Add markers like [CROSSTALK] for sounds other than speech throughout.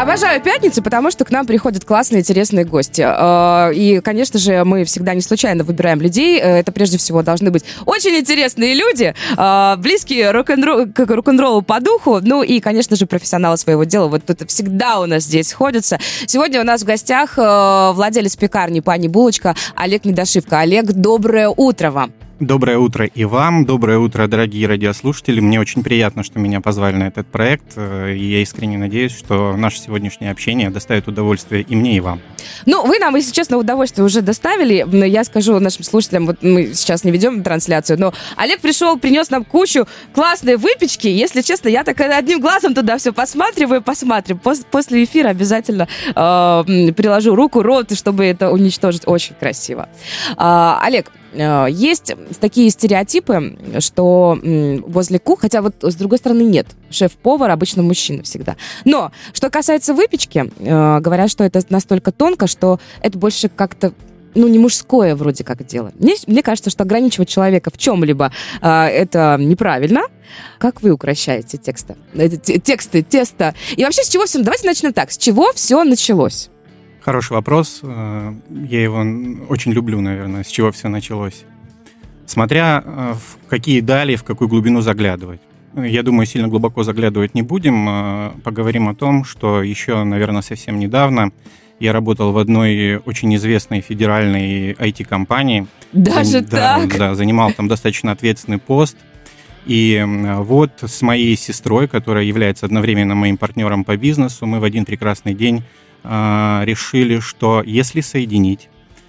Обожаю пятницы, потому что к нам приходят классные, интересные гости. Э, и, конечно же, мы всегда не случайно выбираем людей. Э, это прежде всего должны быть очень интересные люди, э, близкие к рок-н-роллу по духу. Ну и, конечно же, профессионалы своего дела. Вот тут всегда у нас здесь сходятся. Сегодня у нас в гостях владелец пекарни «Пани Булочка» Олег Недошивка. Олег, доброе утро вам. Доброе утро и вам, доброе утро, дорогие радиослушатели. Мне очень приятно, что меня позвали на этот проект, э, и я искренне надеюсь, что наше сегодняшнее общение доставит удовольствие и мне, и вам. Ну, вы нам, если честно, удовольствие уже доставили. Я скажу нашим слушателям, вот мы сейчас не ведем трансляцию, но Олег пришел, принес нам кучу классной выпечки. Если честно, я так одним глазом туда все посматриваю, посмотрим. После эфира обязательно э, приложу руку, рот, чтобы это уничтожить. Очень красиво. Э, Олег, есть такие стереотипы, что возле кухни, хотя вот с другой стороны нет, шеф-повар обычно мужчина всегда. Но что касается выпечки, э, говорят, что это настолько тонко, что это больше как-то ну, не мужское вроде как дело. Мне, мне кажется, что ограничивать человека в чем-либо э, это неправильно. Как вы укращаете тексты? Тексты, тесто. И вообще, с чего все... Давайте начнем так. С чего все началось? Хороший вопрос. Э, я его очень люблю, наверное, с чего все началось. Смотря э, в какие дали, в какую глубину заглядывать. Я думаю, сильно глубоко заглядывать не будем. Э, поговорим о том, что еще, наверное, совсем недавно я работал в одной очень известной федеральной IT-компании. Даже да, так? Да, занимал там достаточно ответственный пост. И вот с моей сестрой, которая является одновременно моим партнером по бизнесу, мы в один прекрасный день э, решили, что если соединить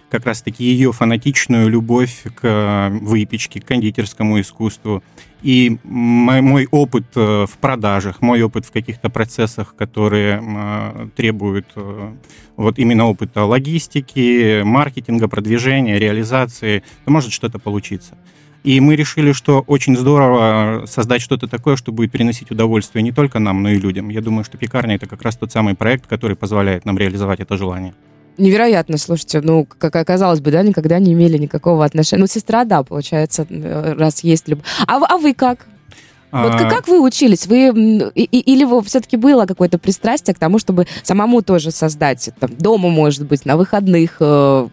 как раз-таки ее фанатичную любовь к выпечке, к кондитерскому искусству и мой, мой опыт э, в продажах, мой опыт в каких-то процессах, которые э, требуют э, вот именно опыта логистики, маркетинга, продвижения, реализации, то может что-то получиться. И мы решили, что очень здорово создать что-то такое, что будет приносить удовольствие не только нам, но и людям. Я думаю, что пекарня это как раз тот самый проект, который позволяет нам реализовать это желание. Невероятно, слушайте, ну, как оказалось бы, да, никогда не имели никакого отношения. Ну, сестра, да, получается, раз есть любовь. А, а вы как? Вот как, а. как вы учились? Вы и, или вы все-таки было какое-то пристрастие к тому, чтобы самому тоже создать там, дома, может быть, на выходных э,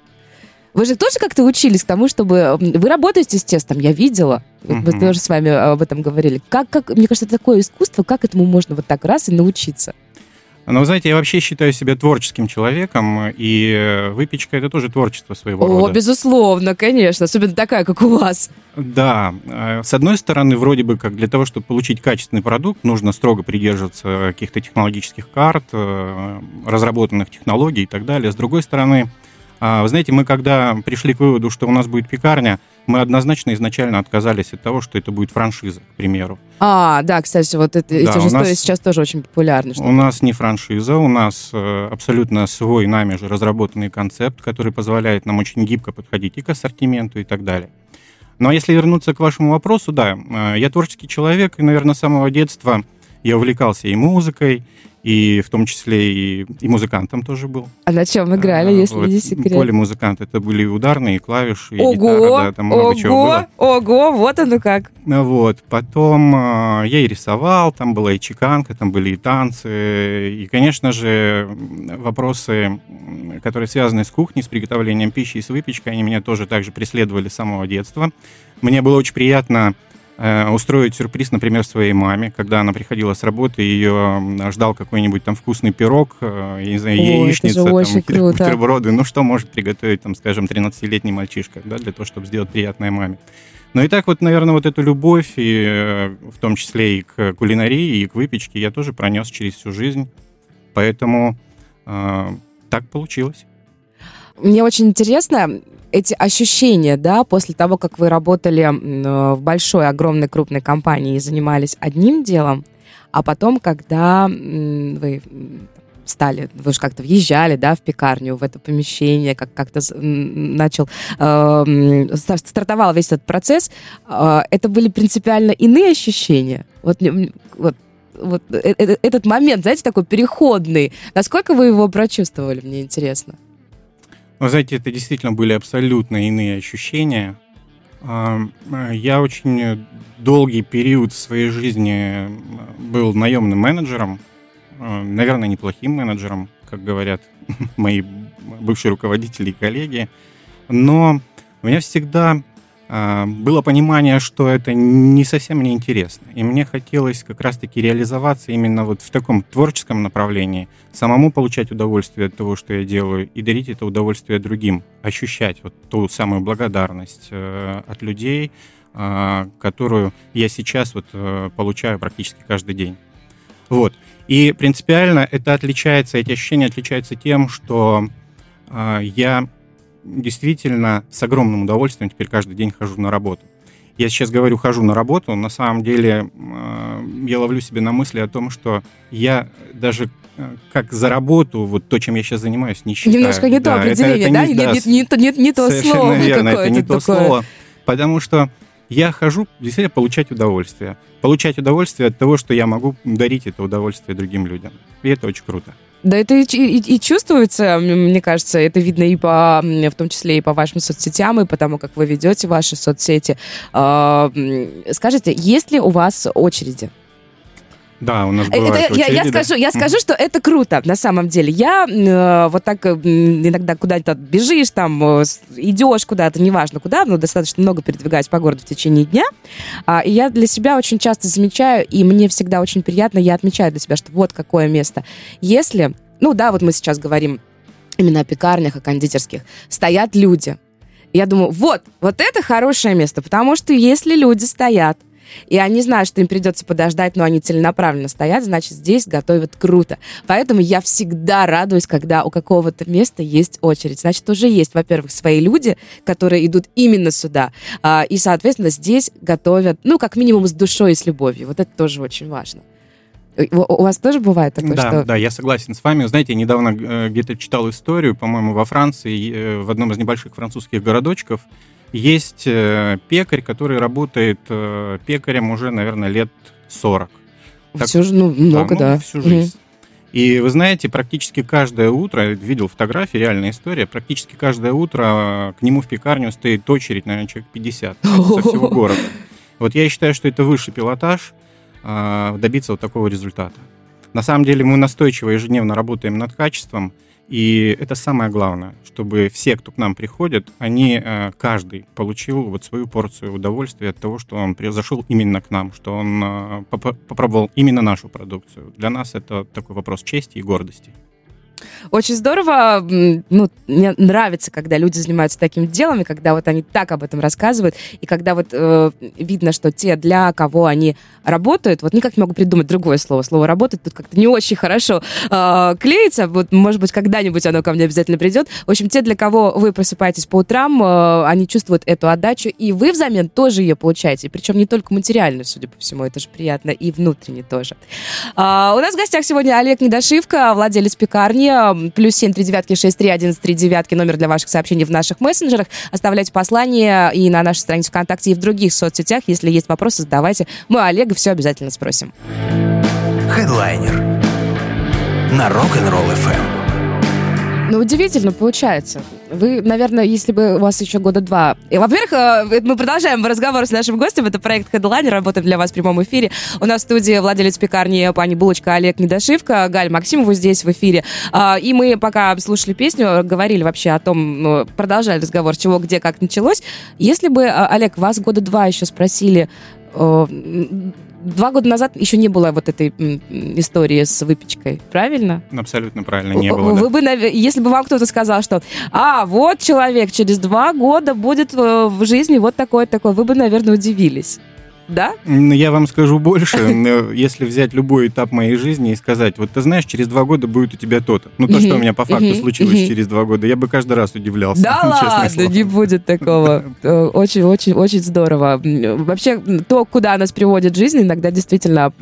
вы же тоже как-то учились к тому, чтобы... Вы работаете с тестом, я видела. Угу. Мы тоже с вами об этом говорили. Как, как, мне кажется, это такое искусство, как этому можно вот так раз и научиться? Ну, вы знаете, я вообще считаю себя творческим человеком, и выпечка это тоже творчество своего О, рода. О, безусловно, конечно, особенно такая, как у вас. Да, э, с одной стороны, вроде бы как для того, чтобы получить качественный продукт, нужно строго придерживаться каких-то технологических карт, э, разработанных технологий и так далее. С другой стороны, а, вы знаете, мы когда пришли к выводу, что у нас будет пекарня, мы однозначно изначально отказались от того, что это будет франшиза, к примеру. А, да, кстати, вот это, да, эти же истории нас, сейчас тоже очень популярны. У нас не франшиза, у нас э, абсолютно свой нами же разработанный концепт, который позволяет нам очень гибко подходить и к ассортименту и так далее. Но если вернуться к вашему вопросу, да, э, я творческий человек, и, наверное, с самого детства я увлекался и музыкой, и в том числе и, и музыкантом тоже был. А на чем играли, а, если вот, не секрет? Поле музыкант. Это были ударные, клавиши, и ого, гитара, да, там много ого, чего было. Ого, вот оно как. Вот, потом э, я и рисовал, там была и чеканка, там были и танцы, и, конечно же, вопросы, которые связаны с кухней, с приготовлением пищи и с выпечкой, они меня тоже также преследовали с самого детства. Мне было очень приятно устроить сюрприз, например, своей маме, когда она приходила с работы, ее ждал какой-нибудь там вкусный пирог, э, я не знаю, яичница, там, бутерброды, ну что может приготовить, там, скажем, 13-летний мальчишка, да, для того, чтобы сделать приятное маме. Ну и так вот, наверное, вот эту любовь, и, э, в том числе и к кулинарии, и к выпечке, я тоже пронес через всю жизнь, поэтому э, так получилось. Мне очень интересно, эти ощущения, да, после того, как вы работали э, в большой, огромной, крупной компании и занимались одним делом, а потом, когда вы стали, вы же как-то въезжали, да, в пекарню, в это помещение, как как-то начал, э, стартовал весь этот процесс, э, это были принципиально иные ощущения. Вот, вот вот э, э, этот момент, знаете, такой переходный. Насколько вы его прочувствовали, мне интересно? Вы знаете, это действительно были абсолютно иные ощущения. А, я очень долгий период своей жизни был наемным менеджером, а, наверное, неплохим менеджером, как говорят [LAUGHS] мои бывшие руководители и коллеги. Но меня всегда а, было понимание, что это не совсем мне интересно. И мне хотелось как раз-таки реализоваться именно вот в таком творческом направлении, самому получать удовольствие от того, что я делаю, и дарить это удовольствие другим, ощущать вот ту самую благодарность э, от людей, э, которую я сейчас вот э, получаю практически каждый день. Вот. И принципиально это отличается, эти ощущения отличаются тем, что я действительно с огромным удовольствием теперь каждый день хожу на работу. Я сейчас говорю хожу на работу, на самом деле э, я ловлю себя на мысли о том, что я даже э, как за работу, вот то, чем я сейчас занимаюсь, не считаю. Немножко не то да, определение, это, это да? Не, да? Не, не, не, не то слово верно, это не то слово. Потому что я хожу действительно получать удовольствие. Получать удовольствие от того, что я могу дарить это удовольствие другим людям. И это очень круто. Да, это и, и, и чувствуется, мне кажется, это видно и по, в том числе и по вашим соцсетям, и потому как вы ведете ваши соцсети. А, скажите, есть ли у вас очереди? Да, у нас э, бывает это, очереди, я, я, скажу, я скажу, что это круто, на самом деле. Я э, вот так э, иногда куда-то бежишь, там, э, идешь куда-то, неважно куда, но достаточно много передвигаюсь по городу в течение дня. Э, и я для себя очень часто замечаю, и мне всегда очень приятно, я отмечаю для себя, что вот какое место. Если, ну да, вот мы сейчас говорим именно о пекарнях, о кондитерских, стоят люди. Я думаю, вот, вот это хорошее место, потому что если люди стоят, и они знают, что им придется подождать, но они целенаправленно стоят, значит, здесь готовят круто. Поэтому я всегда радуюсь, когда у какого-то места есть очередь. Значит, уже есть, во-первых, свои люди, которые идут именно сюда. А, и, соответственно, здесь готовят, ну, как минимум, с душой и с любовью. Вот это тоже очень важно. У вас тоже бывает такое, да, что... Да, я согласен с вами. Знаете, я недавно э, где-то читал историю, по-моему, во Франции, э, в одном из небольших французских городочков, есть э, пекарь, который работает э, пекарем уже, наверное, лет 40. Всю, так, ну, много, да. Ну, всю жизнь. Угу. И вы знаете, практически каждое утро, видел фотографии, реальная история, практически каждое утро к нему в пекарню стоит очередь, наверное, человек 50 со [LAUGHS] всего города. Вот я считаю, что это высший пилотаж добиться вот такого результата. На самом деле мы настойчиво ежедневно работаем над качеством, и это самое главное, чтобы все, кто к нам приходит, они, э, каждый получил вот свою порцию удовольствия от того, что он зашел именно к нам, что он э, попробовал именно нашу продукцию. Для нас это такой вопрос чести и гордости. Очень здорово. Ну, мне нравится, когда люди занимаются таким делом, и когда вот они так об этом рассказывают, и когда вот э, видно, что те, для кого они работают, вот никак не могу придумать другое слово. Слово «работать» тут как-то не очень хорошо э, клеится. Вот, может быть, когда-нибудь оно ко мне обязательно придет. В общем, те, для кого вы просыпаетесь по утрам, э, они чувствуют эту отдачу, и вы взамен тоже ее получаете. Причем не только материальную, судя по всему, это же приятно, и внутренне тоже. Э, у нас в гостях сегодня Олег Недошивка, владелец пекарни плюс семь три девятки шесть три один три девятки номер для ваших сообщений в наших мессенджерах. Оставляйте послания и на нашей странице ВКонтакте, и в других соцсетях. Если есть вопросы, задавайте. Мы Олега все обязательно спросим. Хедлайнер на Rock'n'Roll FM. Ну, удивительно получается. Вы, наверное, если бы у вас еще года два... И, во-первых, э, мы продолжаем разговор с нашим гостем. Это проект Headliner, работаем для вас в прямом эфире. У нас в студии владелец пекарни пани Булочка Олег Недошивка, Галь Максимову здесь в эфире. А, и мы, пока слушали песню, говорили вообще о том, ну, продолжали разговор, чего, где, как началось. Если бы, а, Олег, вас года два еще спросили, э, два года назад еще не было вот этой истории с выпечкой, правильно? Абсолютно правильно, не было. Вы да. бы, если бы вам кто-то сказал, что, а, вот человек через два года будет э, в жизни вот такой-такой, вы бы, наверное, удивились да? Я вам скажу больше. [LAUGHS] Если взять любой этап моей жизни и сказать, вот ты знаешь, через два года будет у тебя то-то. Ну, то, что у меня по факту случилось через два года, я бы каждый раз удивлялся. [LAUGHS] Да ладно, не будет такого. [LAUGHS] Очень-очень-очень здорово. Вообще, то, куда нас приводит жизнь, иногда действительно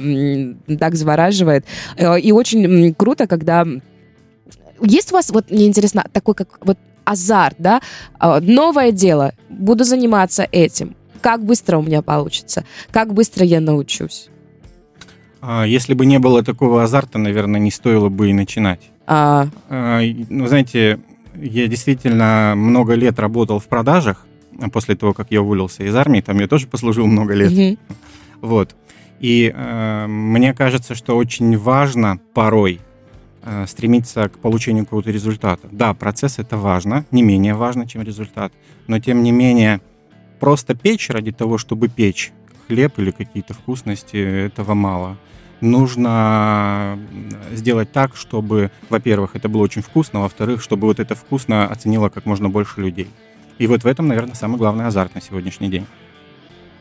так завораживает. Э, и очень круто, когда... Есть у вас, вот мне интересно, такой как вот азарт, да? А, новое дело, буду заниматься этим как быстро у меня получится, как быстро я научусь. А, если бы не было такого азарта, наверное, не стоило бы и начинать. А... а ну, знаете, я действительно много лет работал в продажах, после того, как я уволился из армии, там я тоже послужил много лет. Mm-hmm. Вот. И э, мне кажется, что очень важно порой э, стремиться к получению какого-то результата. Да, процесс это важно, не менее важно, чем результат, но тем не менее просто печь ради того, чтобы печь хлеб или какие-то вкусности, этого мало. Нужно сделать так, чтобы, во-первых, это было очень вкусно, во-вторых, чтобы вот это вкусно оценило как можно больше людей. И вот в этом, наверное, самый главный азарт на сегодняшний день.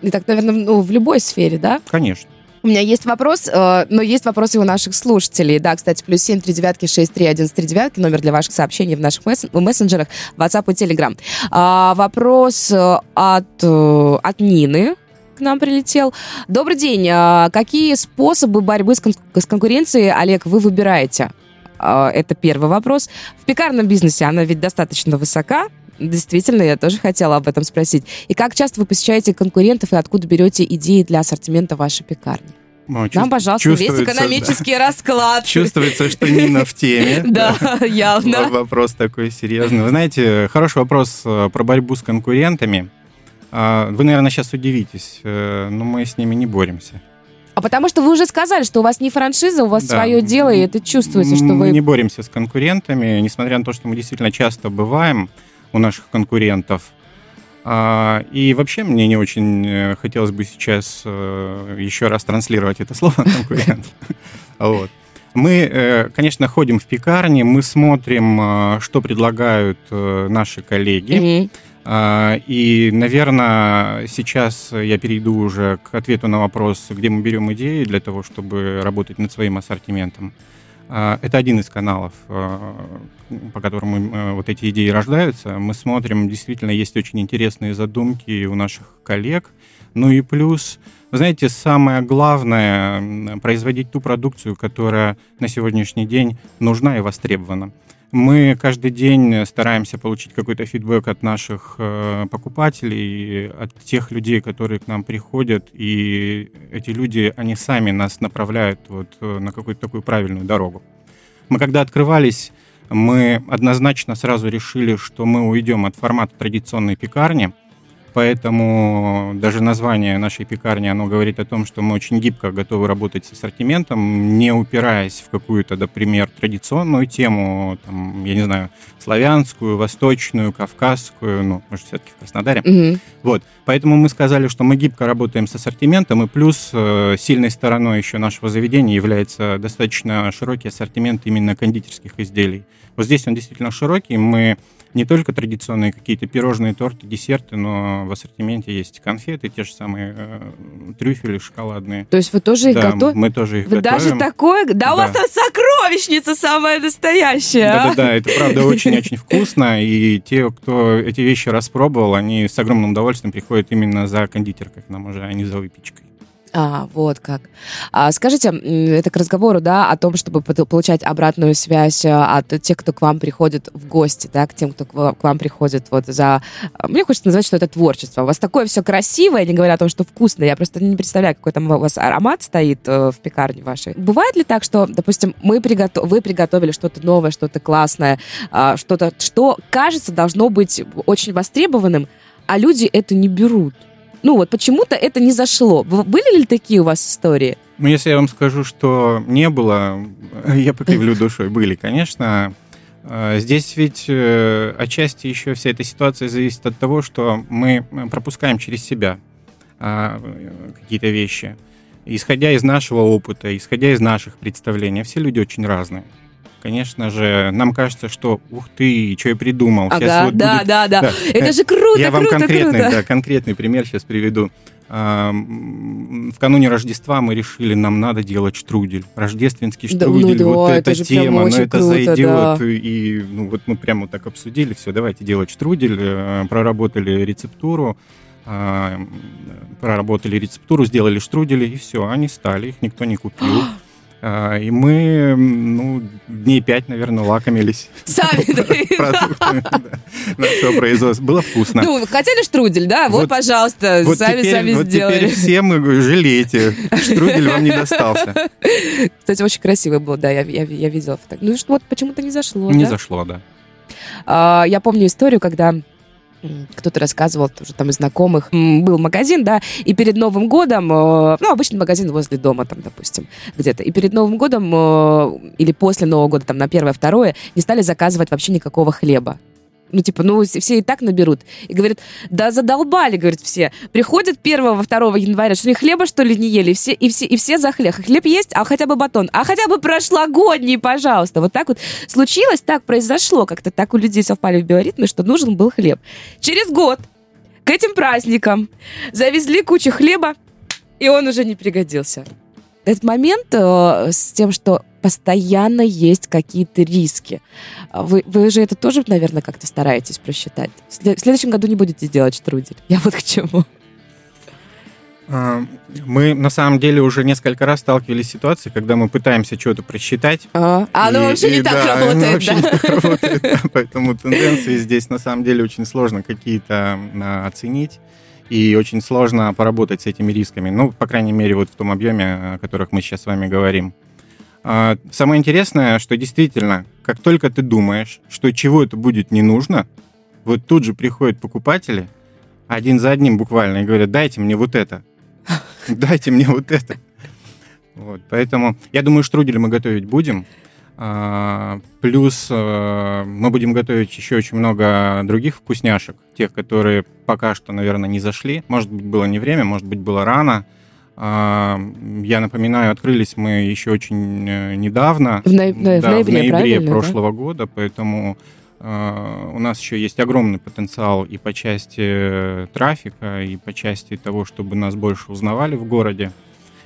И так, наверное, ну, в любой сфере, да? Конечно. У меня есть вопрос, э, но есть вопросы у наших слушателей. Да, кстати, плюс семь три девятки шесть три один три девятки номер для ваших сообщений в наших мессенджерах, WhatsApp и Telegram. А, вопрос э, от, э, от Нины к нам прилетел. Добрый день. А какие способы борьбы с, кон- с конкуренцией, Олег, вы выбираете? А, это первый вопрос. В пекарном бизнесе она ведь достаточно высока, Действительно, я тоже хотела об этом спросить. И как часто вы посещаете конкурентов и откуда берете идеи для ассортимента вашей пекарни? Ну, Нам, пожалуйста, весь экономический да. расклад. Чувствуется, что Нина в теме. [LAUGHS] Да, явно. Вопрос такой серьезный. Вы знаете, хороший вопрос э, про борьбу с конкурентами. А, вы, наверное, сейчас удивитесь, э, но мы с ними не боремся. А потому что вы уже сказали, что у вас не франшиза, у вас да. свое дело, и это чувствуется, что вы... Мы не боремся с конкурентами, несмотря на то, что мы действительно часто бываем у наших конкурентов. А, и вообще мне не очень э, хотелось бы сейчас э, еще раз транслировать это слово [LAUGHS] конкурент. Вот. Мы, э, конечно, ходим в пекарни, мы смотрим, что предлагают наши коллеги. А, и, наверное, сейчас я перейду уже к ответу на вопрос, где мы берем идеи для того, чтобы работать над своим ассортиментом. А, это один из каналов, а, по которым э, вот эти идеи рождаются. Мы смотрим, действительно, есть очень интересные задумки у наших коллег. Ну и плюс, вы знаете, самое главное — производить ту продукцию, которая на сегодняшний день нужна и востребована. Мы каждый день стараемся получить какой-то фидбэк от наших э, покупателей, от тех людей, которые к нам приходят, и эти люди, они сами нас направляют вот э, на какую-то такую правильную дорогу. Мы когда открывались, мы однозначно сразу решили, что мы уйдем от формата традиционной пекарни – поэтому даже название нашей пекарни, оно говорит о том, что мы очень гибко готовы работать с ассортиментом, не упираясь в какую-то, например, традиционную тему, там, я не знаю, славянскую, восточную, кавказскую, ну, может, все-таки в Краснодаре. Mm-hmm. Вот, поэтому мы сказали, что мы гибко работаем с ассортиментом, и плюс э, сильной стороной еще нашего заведения является достаточно широкий ассортимент именно кондитерских изделий. Вот здесь он действительно широкий, мы не только традиционные какие-то пирожные, торты, десерты, но в ассортименте есть конфеты, те же самые э, трюфели шоколадные. То есть вы тоже их да, готовите? мы тоже их вы готовим. даже такое? Да, да, у вас там сокровищница самая настоящая. Да-да-да, это правда очень-очень вкусно, и те, кто эти вещи распробовал, они с огромным удовольствием приходят именно за кондитеркой к нам уже, а не за выпечкой. А, вот как. А, скажите, это к разговору, да, о том, чтобы получать обратную связь а, от тех, кто к вам приходит в гости, да, к тем, кто к вам приходит вот за... Мне хочется назвать, что это творчество. У вас такое все красивое, не говоря о том, что вкусное. Я просто не представляю, какой там у вас аромат стоит э, в пекарне вашей. Бывает ли так, что, допустим, мы приготов... вы приготовили что-то новое, что-то классное, а, что-то, что, кажется, должно быть очень востребованным, а люди это не берут? Ну вот почему-то это не зашло. Были ли такие у вас истории? Ну, если я вам скажу, что не было, [LAUGHS] я покривлю душой. Были, конечно. А, здесь ведь э, отчасти еще вся эта ситуация зависит от того, что мы пропускаем через себя а, какие-то вещи. Исходя из нашего опыта, исходя из наших представлений, все люди очень разные конечно же, нам кажется, что ух ты, что я придумал. Ага, сейчас вот да, будет... да, да, да. Это же круто, Я круто, вам конкретный, круто. Да, конкретный пример сейчас приведу. В кануне Рождества мы решили, нам надо делать штрудель. Рождественский штрудель, да, ну, вот да, эта это тема, но ну, это круто, зайдет. Да. И ну, вот мы прямо вот так обсудили, все, давайте делать штрудель, э, проработали рецептуру, проработали рецептуру, сделали штрудели, и все, они стали, их никто не купил. [GASPS] А, и мы, ну, дней пять, наверное, лакомились. Сами [LAUGHS] продуктами нашего производства. Было вкусно. Ну, хотели штрудель, да? Вот, пожалуйста, сами-сами сделали. Теперь все мы жалеете. Штрудель вам не достался. [LAUGHS] Кстати, очень красиво было, да, я видела. Ну, вот почему-то не зашло, Не зашло, да. А, я помню историю, когда кто-то рассказывал, тоже там из знакомых, был магазин, да, и перед Новым годом, э, ну, обычный магазин возле дома, там, допустим, где-то, и перед Новым годом э, или после Нового года, там, на первое, второе, не стали заказывать вообще никакого хлеба. Ну, типа, ну, все и так наберут. И говорит, да задолбали, говорит, все. Приходят 1-2 января, что они хлеба, что ли, не ели? И все, и все, и все за хлеб. Хлеб есть, а хотя бы батон. А хотя бы прошлогодний, пожалуйста. Вот так вот случилось, так произошло. Как-то так у людей совпали в биоритме, что нужен был хлеб. Через год к этим праздникам завезли кучу хлеба, и он уже не пригодился. Этот момент э, с тем, что постоянно есть какие-то риски. Вы, вы же это тоже, наверное, как-то стараетесь просчитать. В следующем году не будете делать штрудель. Я вот к чему. А, мы на самом деле уже несколько раз сталкивались с ситуацией, когда мы пытаемся что-то просчитать. А, а оно вообще и, не так да, работает. Вообще да. не так работает да, поэтому тенденции здесь на самом деле очень сложно какие-то а, оценить. И очень сложно поработать с этими рисками. Ну, по крайней мере, вот в том объеме, о которых мы сейчас с вами говорим. А, самое интересное, что действительно, как только ты думаешь, что чего это будет не нужно, вот тут же приходят покупатели, один за одним буквально, и говорят, дайте мне вот это, [LAUGHS] дайте мне вот это. Вот, поэтому я думаю, штрудель мы готовить будем. А, плюс а, мы будем готовить еще очень много других вкусняшек, тех, которые пока что, наверное, не зашли. Может быть, было не время, может быть, было рано. А, я напоминаю, открылись мы еще очень э, недавно. В, ноя- да, в ноябре, в ноябре прошлого да? года, поэтому у нас еще есть огромный потенциал и по части трафика, и по части того, чтобы нас больше узнавали в городе.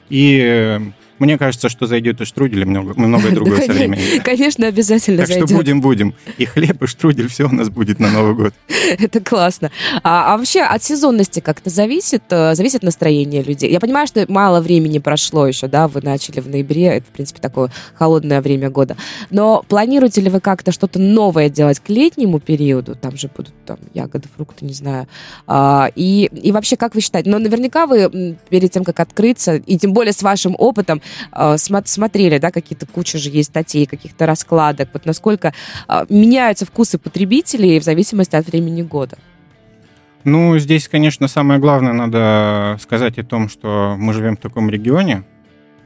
И э, мне кажется, что зайдет и штрудель, и много, многое [LAUGHS] другое со временем. Конечно, обязательно так зайдет. Так что будем-будем. И хлеб, и штрудель, все у нас будет на Новый год. [LAUGHS] Это классно. А, а вообще от сезонности как-то зависит, э, зависит настроение людей? Я понимаю, что мало времени прошло еще, да, вы начали в ноябре, это, в принципе, такое холодное время года. Но планируете ли вы как-то что-то новое делать к летнему периоду? Там же будут там ягоды, фрукты, не знаю. А, и, и вообще, как вы считаете? Но наверняка вы перед тем, как открыться, и тем более с вашим опытом, э, смотрели, да, какие-то куча же есть статей, каких-то раскладок, вот насколько э, меняются вкусы потребителей в зависимости от времени года? Ну, здесь, конечно, самое главное надо сказать о том, что мы живем в таком регионе,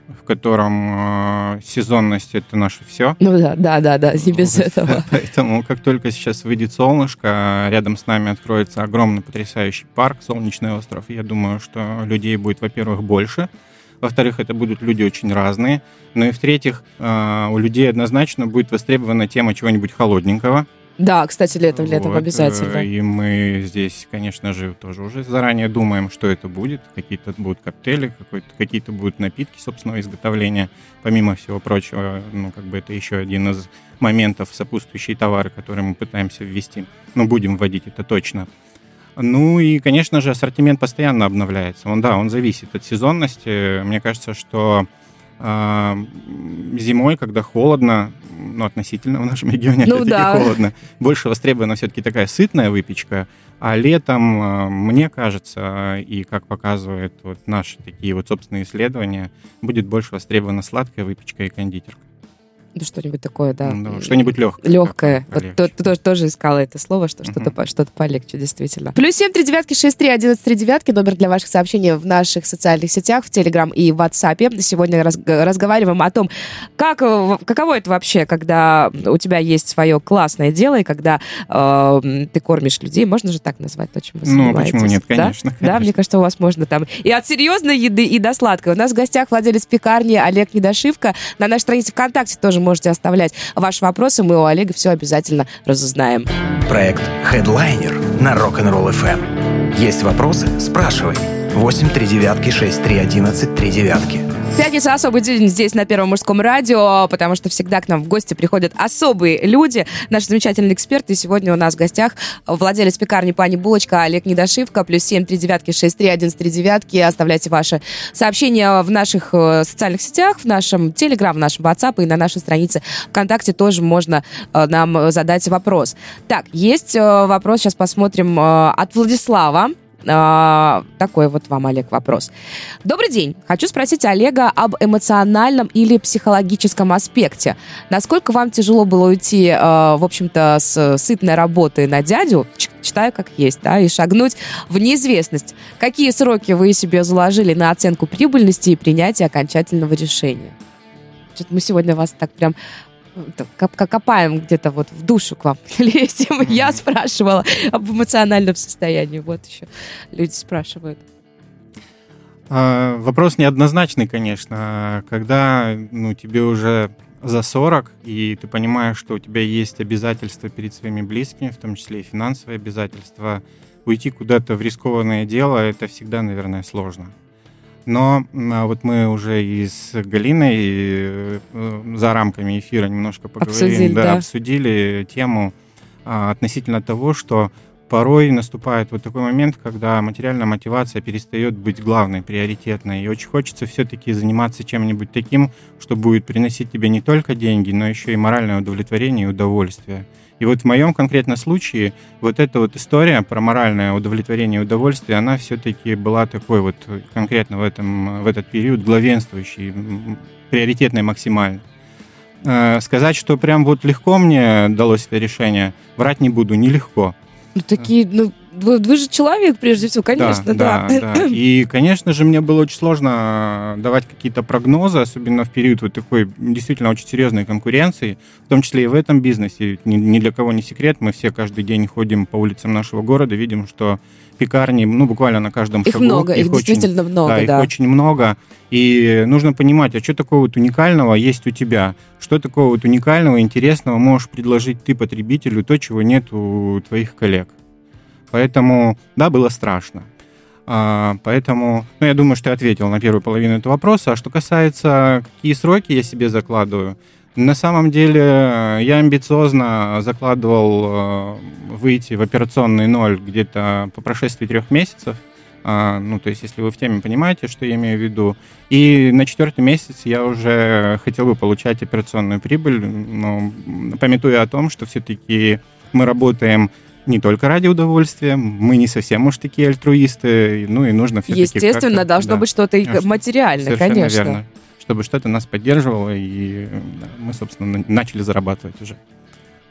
в котором э, сезонность это наше все. Ну да, да, да, да, не без вот. этого. [LAUGHS] Поэтому как только сейчас выйдет солнышко, рядом с нами откроется огромный потрясающий парк, солнечный остров. Я думаю, что людей будет, во-первых, больше, во-вторых, это будут люди очень разные. Ну и в-третьих, а, у людей однозначно будет востребована тема чего-нибудь холодненького. Да, кстати, летом, летом вот. обязательно. И мы здесь, конечно же, тоже уже заранее думаем, что это будет. Какие-то будут коктейли, какие-то будут напитки собственного изготовления. Помимо всего прочего, ну, как бы это еще один из моментов сопутствующие товары, которые мы пытаемся ввести. Ну, будем вводить это точно. Ну и, конечно же, ассортимент постоянно обновляется. Он, да, он зависит от сезонности. Мне кажется, что э, зимой, когда холодно, ну, относительно в нашем регионе, ну, да. холодно, больше востребована все-таки такая сытная выпечка, а летом, э, мне кажется, и как показывают вот наши такие вот собственные исследования, будет больше востребована сладкая выпечка и кондитерка. Ну, что-нибудь такое, да. Ну, что-нибудь легкое. Легкое. Вот ты, ты тоже, тоже искала это слово, что что-то, по, что-то полегче, действительно. Плюс семь три девятки шесть три одиннадцать три девятки. Номер для ваших сообщений в наших социальных сетях, в Телеграм и в WhatsApp. Сегодня раз, разговариваем о том, как, каково это вообще, когда у тебя есть свое классное дело, и когда э, ты кормишь людей. Можно же так назвать то, чем вы Ну, почему нет, конечно, да? конечно. Да, мне кажется, у вас можно там и от серьезной еды, и до сладкой. У нас в гостях владелец пекарни Олег Недошивка. На нашей странице ВКонтакте тоже можете оставлять ваши вопросы. Мы у Олега все обязательно разузнаем. Проект Headliner на Rock'n'Roll FM. Есть вопросы? Спрашивай. 8 3 девятки 6 3 11 3 девятки. Пятница особый день здесь на Первом мужском радио, потому что всегда к нам в гости приходят особые люди, наши замечательные эксперты. Сегодня у нас в гостях владелец пекарни Пани Булочка Олег Недошивка, плюс семь три девятки шесть три один три девятки. Оставляйте ваши сообщения в наших э, социальных сетях, в нашем Телеграм, в нашем WhatsApp и на нашей странице ВКонтакте тоже можно э, нам задать вопрос. Так, есть э, вопрос, сейчас посмотрим, от Владислава. А, такой вот вам, Олег, вопрос. Добрый день. Хочу спросить Олега об эмоциональном или психологическом аспекте. Насколько вам тяжело было уйти, э, в общем-то, с сытной работы на дядю, читаю как есть, да, и шагнуть в неизвестность? Какие сроки вы себе заложили на оценку прибыльности и принятие окончательного решения? Что-то мы сегодня вас так прям копаем где-то вот в душу к вам [LAUGHS] лезем. Mm-hmm. Я спрашивала об эмоциональном состоянии. Вот еще люди спрашивают. А, вопрос неоднозначный, конечно. Когда ну, тебе уже за 40, и ты понимаешь, что у тебя есть обязательства перед своими близкими, в том числе и финансовые обязательства, уйти куда-то в рискованное дело, это всегда, наверное, сложно. Но а вот мы уже и с Галиной и э, за рамками эфира немножко поговорили, обсудили, да, да. обсудили тему а, относительно того, что порой наступает вот такой момент, когда материальная мотивация перестает быть главной, приоритетной. И очень хочется все-таки заниматься чем-нибудь таким, что будет приносить тебе не только деньги, но еще и моральное удовлетворение и удовольствие. И вот в моем конкретном случае вот эта вот история про моральное удовлетворение и удовольствие, она все-таки была такой вот конкретно в, этом, в этот период главенствующей, приоритетной максимально. Э, сказать, что прям вот легко мне далось это решение, врать не буду, нелегко. Ну, такие, ну, вы, вы же человек, прежде всего, конечно, да. Да, да. И, конечно же, мне было очень сложно давать какие-то прогнозы, особенно в период вот такой действительно очень серьезной конкуренции, в том числе и в этом бизнесе. Ни, ни для кого не секрет, мы все каждый день ходим по улицам нашего города, видим, что пекарни, ну, буквально на каждом их шагу. Много, их, их очень, действительно много, да, да. Их очень много. И нужно понимать, а что такого вот уникального есть у тебя? Что такого вот уникального, интересного можешь предложить ты потребителю, то, чего нет у твоих коллег? Поэтому, да, было страшно. А, поэтому, ну, я думаю, что я ответил на первую половину этого вопроса. А что касается, какие сроки я себе закладываю, на самом деле я амбициозно закладывал э, выйти в операционный ноль где-то по прошествии трех месяцев. А, ну, то есть, если вы в теме понимаете, что я имею в виду. И на четвертый месяц я уже хотел бы получать операционную прибыль, но пометуя о том, что все-таки мы работаем не только ради удовольствия, мы не совсем уж такие альтруисты, ну и нужно все-таки... Естественно, должно да, быть что-то и материальное, Совершенно конечно. верно. Чтобы что-то нас поддерживало, и мы, собственно, начали зарабатывать уже.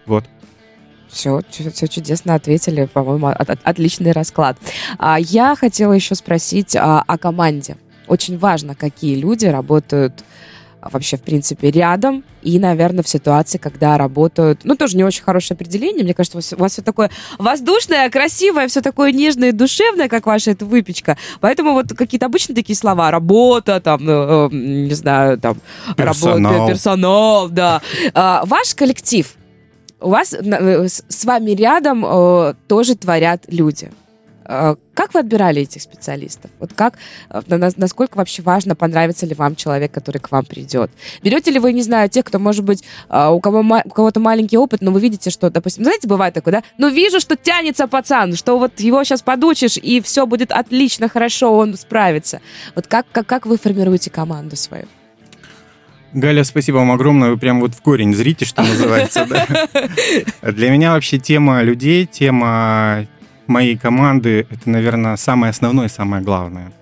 Вот. Все, все чудесно ответили, по-моему, от, от, отличный расклад. А, я хотела еще спросить а, о команде. Очень важно, какие люди работают вообще, в принципе, рядом и, наверное, в ситуации, когда работают... Ну, тоже не очень хорошее определение. Мне кажется, у вас, у вас все такое воздушное, красивое, все такое нежное и душевное, как ваша эта выпечка. Поэтому вот какие-то обычные такие слова. Работа, там, э, э не знаю, там... Персонал. Работа, персонал, да. А, ваш коллектив, у вас э, с вами рядом э, тоже творят люди. Э, как вы отбирали этих специалистов? Вот как, э, насколько вообще важно, понравится ли вам человек, который к вам придет? Берете ли вы, не знаю, тех, кто, может быть, э, у, кого, у кого-то маленький опыт, но вы видите, что, допустим, знаете, бывает такое, да? Ну, вижу, что тянется пацан, что вот его сейчас подучишь, и все будет отлично, хорошо, он справится. Вот как, как, как вы формируете команду свою? Галя, спасибо вам огромное. Вы прям вот в корень зрите, что называется. [LAUGHS] Для меня вообще тема людей, тема моей команды это, наверное, самое основное, самое главное.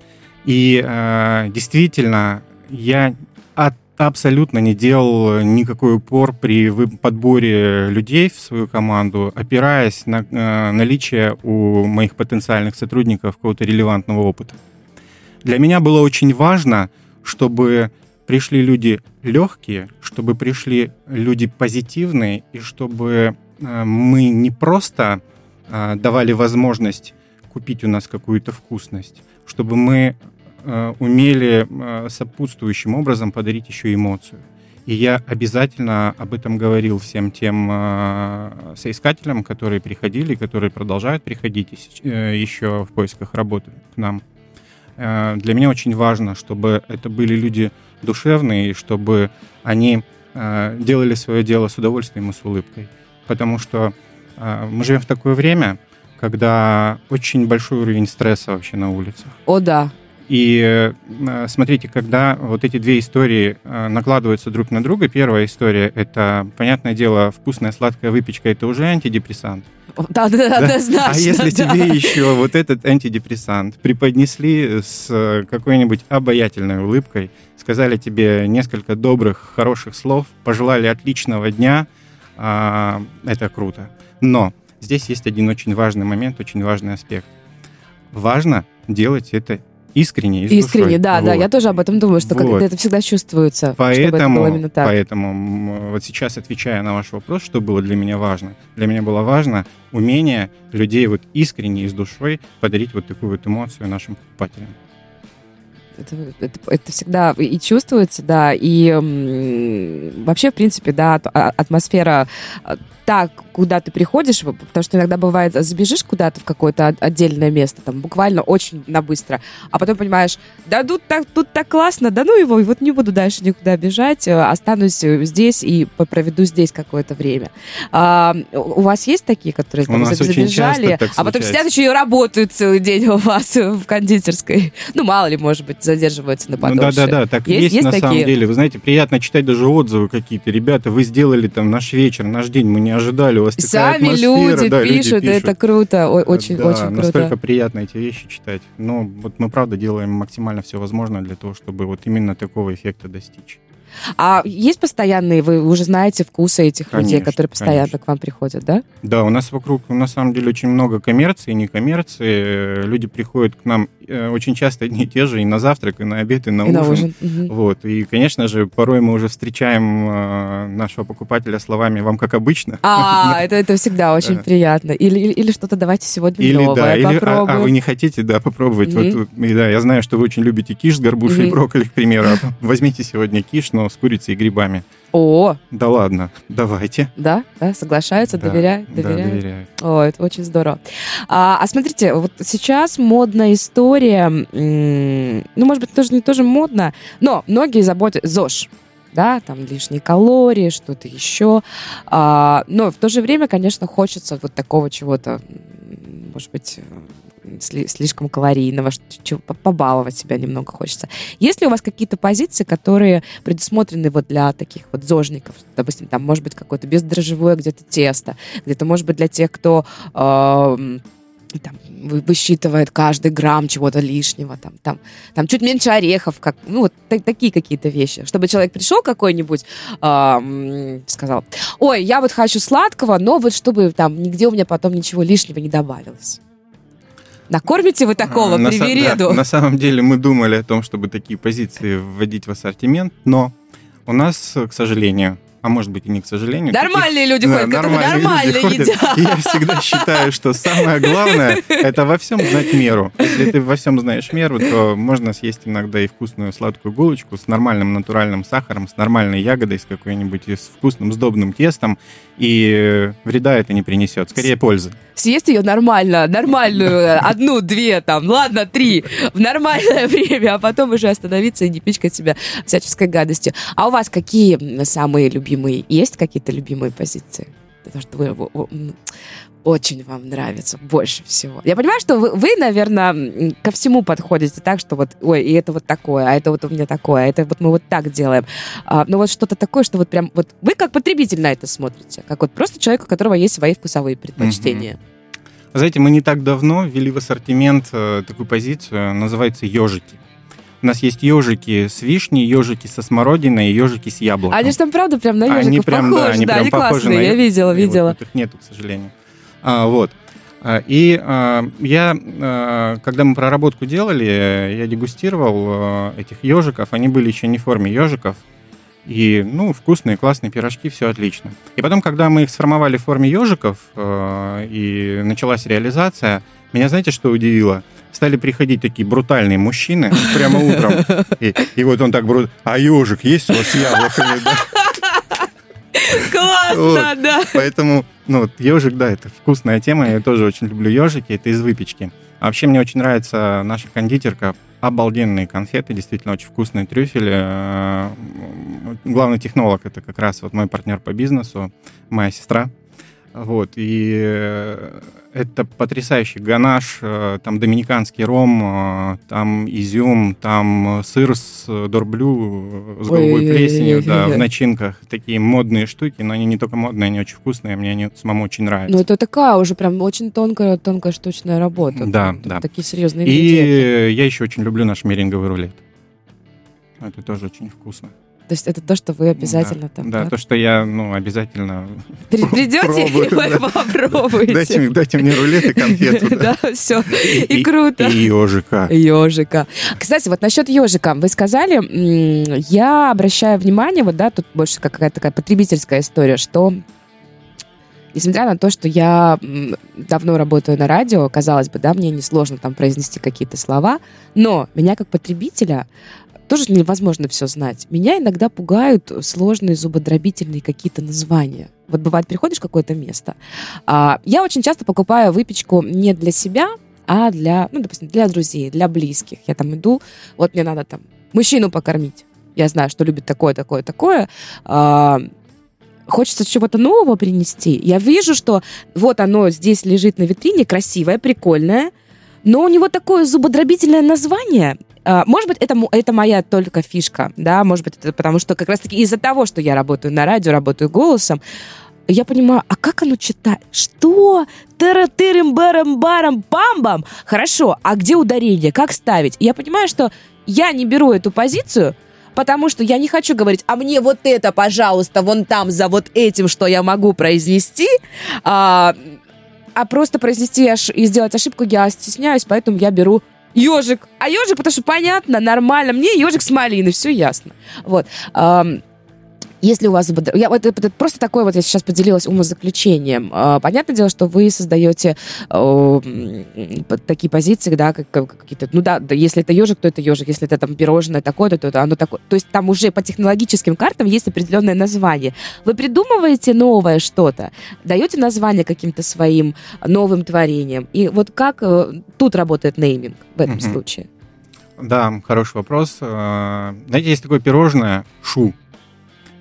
И э, действительно, я от, абсолютно не делал никакой упор при подборе людей в свою команду, опираясь на э, наличие у моих потенциальных сотрудников какого-то релевантного опыта. Для меня было очень важно, чтобы пришли люди легкие, чтобы пришли люди позитивные, и чтобы э, мы не просто давали возможность купить у нас какую-то вкусность, чтобы мы а, умели а, сопутствующим образом подарить еще эмоцию. И я обязательно об этом говорил всем тем соискателям, которые приходили, которые продолжают приходить э, еще в поисках работы к нам. Для меня очень важно, чтобы это были люди душевные, чтобы они делали свое дело с удовольствием и с улыбкой. Потому что а, мы живем в такое время, когда очень большой уровень стресса вообще на улицах. О, да. И э, смотрите, когда вот эти две истории э, накладываются друг на друга, первая история – это, понятное дело, вкусная сладкая выпечка – это уже антидепрессант. Да, да, да, однозначно. А если да. тебе еще вот этот антидепрессант преподнесли с э, какой-нибудь обаятельной улыбкой, сказали тебе несколько добрых, хороших слов, пожелали отличного дня, а, это круто. Но здесь есть один очень важный момент, очень важный аспект. Важно делать это искренне, и с Искренне, душой. да, да. Вот. Я тоже об этом думаю, что Вот. это всегда чувствуется, это Поэтому, было именно так. поэтому вот сейчас отвечая на ваш вопрос, что было для меня важно. Для меня было важно умение людей вот искренне и с душой подарить вот такую вот эмоцию нашим покупателям. Это, это- это всегда и чувствуется, да, и вообще, в принципе, да, а- атмосфера а, та, куда ты приходишь, потому что иногда бывает, забежишь куда-то в какое-то от- отдельное место, там, буквально очень на быстро, а потом понимаешь, да тут так, тут так классно, да ну его, и вот не буду дальше никуда бежать, э, останусь э, здесь и проведу здесь какое-то время. А, у вас есть такие, которые там, забежали, а потом сидят еще и работают целый день у вас в кондитерской? [LAUGHS] Ну, мало ли, может быть, задерживаются на Ну подольше. да, да, да, так Есть- есть, есть на самом такие? деле. Вы знаете, приятно читать даже отзывы какие-то. Ребята, вы сделали там наш вечер, наш день, мы не ожидали, у вас Сами атмосфера». люди, Да, пишут, это круто, о- очень, Да, очень настолько круто. приятно эти вещи читать. Но вот мы правда делаем максимально все возможное для того, чтобы вот именно такого эффекта достичь. А есть постоянные, вы уже знаете вкусы этих людей, Конечно, которые постоянно конечно. к вам приходят, да? Да, у нас вокруг на самом деле очень много коммерции, некоммерции. Люди приходят к нам э, очень часто одни и те же и на завтрак, и на обед, и на И ужин. на ужин. Мгм. Вот. И, конечно же, порой мы уже встречаем э, нашего покупателя словами «вам как обычно». А, [LAUGHS] это, это всегда очень приятно. Или, или, что-то давайте сегодня Или новое да, или а- а, вы не хотите, да, попробовать. Мгм. Вот, и да, я знаю, что вы очень любите киш с горбушей и Мгм. брокколи, к примеру. А Возьмите сегодня киш, но с курицей и грибами. О, Да ладно, давайте. да, да, соглашаются, Да, доверяют, Да, доверяют. доверяю. О, это очень здорово. А, а смотрите, вот сейчас модная история, ну, может быть, тоже не тоже модно, но многие заботятся, ЗОЖ, да, там лишние калории, что-то еще. А, но в то же время, конечно, хочется вот такого чего-то, может быть, слишком калорийного, побаловать себя немного хочется. Есть ли у вас какие-то позиции, которые предусмотрены вот для таких вот зожников? Допустим, там может быть какое-то бездрожжевое где-то тесто, где-то может быть для тех, кто эм, там, вы- высчитывает каждый грамм чего-то лишнего, там, там, там чуть меньше орехов, как, ну, вот та- такие какие-то вещи. Чтобы человек пришел какой-нибудь, эм, сказал, ой, я вот хочу сладкого, но вот чтобы там нигде у меня потом ничего лишнего не добавилось. Накормите вы такого на са- привереду? да, на самом деле мы думали о том, чтобы такие позиции вводить в ассортимент, но у нас, к сожалению, а может быть и не к сожалению, Нормальные люди Да, ходят, которые нормально едят. И я всегда считаю, что самое главное – это во всем знать меру. Если ты во всем знаешь меру, то можно съесть иногда и вкусную сладкую булочку с нормальным натуральным сахаром, с нормальной ягодой, с какой-нибудь с вкусным сдобным тестом, и вреда это не принесет, скорее пользы. съесть ее нормально, нормальную, одну, две, там, ладно, три, в нормальное время, а потом уже остановиться и не пичкать себя всяческой гадостью. А у вас какие самые любимые, есть какие-то любимые позиции? Потому что вы, очень вам нравится больше всего. Я понимаю, что вы, вы, наверное, ко всему подходите так, что вот, ой, и это вот такое, а это вот у меня такое, а это вот мы вот так делаем. А, но вот что-то такое, что вот прям, вот вы как потребитель на это смотрите, как вот просто человек, у которого есть свои вкусовые предпочтения. Знаете, мы не так давно ввели в ассортимент э, такую позицию, называется ежики. У нас есть ежики с вишней, ежики со смородиной и ежики с яблоком. Они же там, правда, прям на ежиков Они прям, похожи, да, они прям они похожи классные, на я видела, и вот видела. тут их нету, к сожалению. А, вот. А, И а, я, а, когда мы проработку делали, э, я дегустировал э, этих ежиков. Они были еще не в форме ежиков. И, ну, вкусные, классные пирожки, все отлично. И потом, когда мы их сформовали в форме ежиков, э, и началась реализация, меня знаете, что удивило? Стали приходить такие брутальные мужчины прямо утром. И, и вот он так брут... А ежик есть у вас с яблоками? Да? Классно, Вот. да. Поэтому, ну, ежик, да, это вкусная тема. Я тоже очень люблю ежики. Это из выпечки. А вообще мне очень нравится наша кондитерка. Обалденные конфеты, действительно очень вкусные трюфели. Э, Главный технолог это как раз вот мой партнер по бизнесу, моя сестра. Вот, и э, это потрясающий ганаш, э, там доминиканский ром, э, там изюм, там сыр с дорблю, с голубой плесенью, да, в [LAUGHS] начинках. Такие модные штуки, но они не только модные, они очень вкусные, мне они самому очень нравятся. Ну, это такая уже прям очень тонкая, тонкая штучная работа. Да, да. Такие серьезные И я еще очень люблю наш меринговый рулет. Это тоже очень вкусно. То есть это то, что вы обязательно да, там... Да, да, то, что я, ну, обязательно Придете и вы попробуете. Дайте, дайте мне рулет и конфету. Да, все. И круто. И ежика. Ежика. Кстати, вот насчет ежика. Вы сказали, я обращаю внимание, вот, да, тут больше какая-то такая потребительская история, что несмотря на то, что я давно работаю на радио, казалось бы, да, мне несложно там произнести какие-то слова, но меня как потребителя тоже невозможно все знать. Меня иногда пугают сложные зубодробительные какие-то названия. Вот бывает, приходишь в какое-то место. А, я очень часто покупаю выпечку не для себя, а для, ну, допустим, для друзей, для близких. Я там иду, вот мне надо там мужчину покормить. Я знаю, что любит такое, такое, такое. А, хочется чего-то нового принести. Я вижу, что вот оно здесь лежит на витрине, красивое, прикольное, но у него такое зубодробительное название, может быть, это, это моя только фишка, да, может быть, это потому что как раз-таки из-за того, что я работаю на радио, работаю голосом, я понимаю, а как оно читает? Что? Таратырым барам барам бамбам? Хорошо, а где ударение? Как ставить? Я понимаю, что я не беру эту позицию, потому что я не хочу говорить, а мне вот это, пожалуйста, вон там за вот этим, что я могу произнести, а, а просто произнести и сделать ошибку я стесняюсь, поэтому я беру ежик. А ежик, потому что понятно, нормально. Мне ежик с малиной, все ясно. Вот. Если у вас... Я, вот, это, просто такое вот я сейчас поделилась умозаключением. А, понятное дело, что вы создаете э, такие позиции, да, как, какие-то... Ну да, если это ежик, то это ежик. Если это там пирожное такое-то, то это оно такое. То есть там уже по технологическим картам есть определенное название. Вы придумываете новое что-то, даете название каким-то своим новым творениям. И вот как э, тут работает нейминг в этом mm-hmm. случае? Да, хороший вопрос. Э, знаете, есть такое пирожное шу.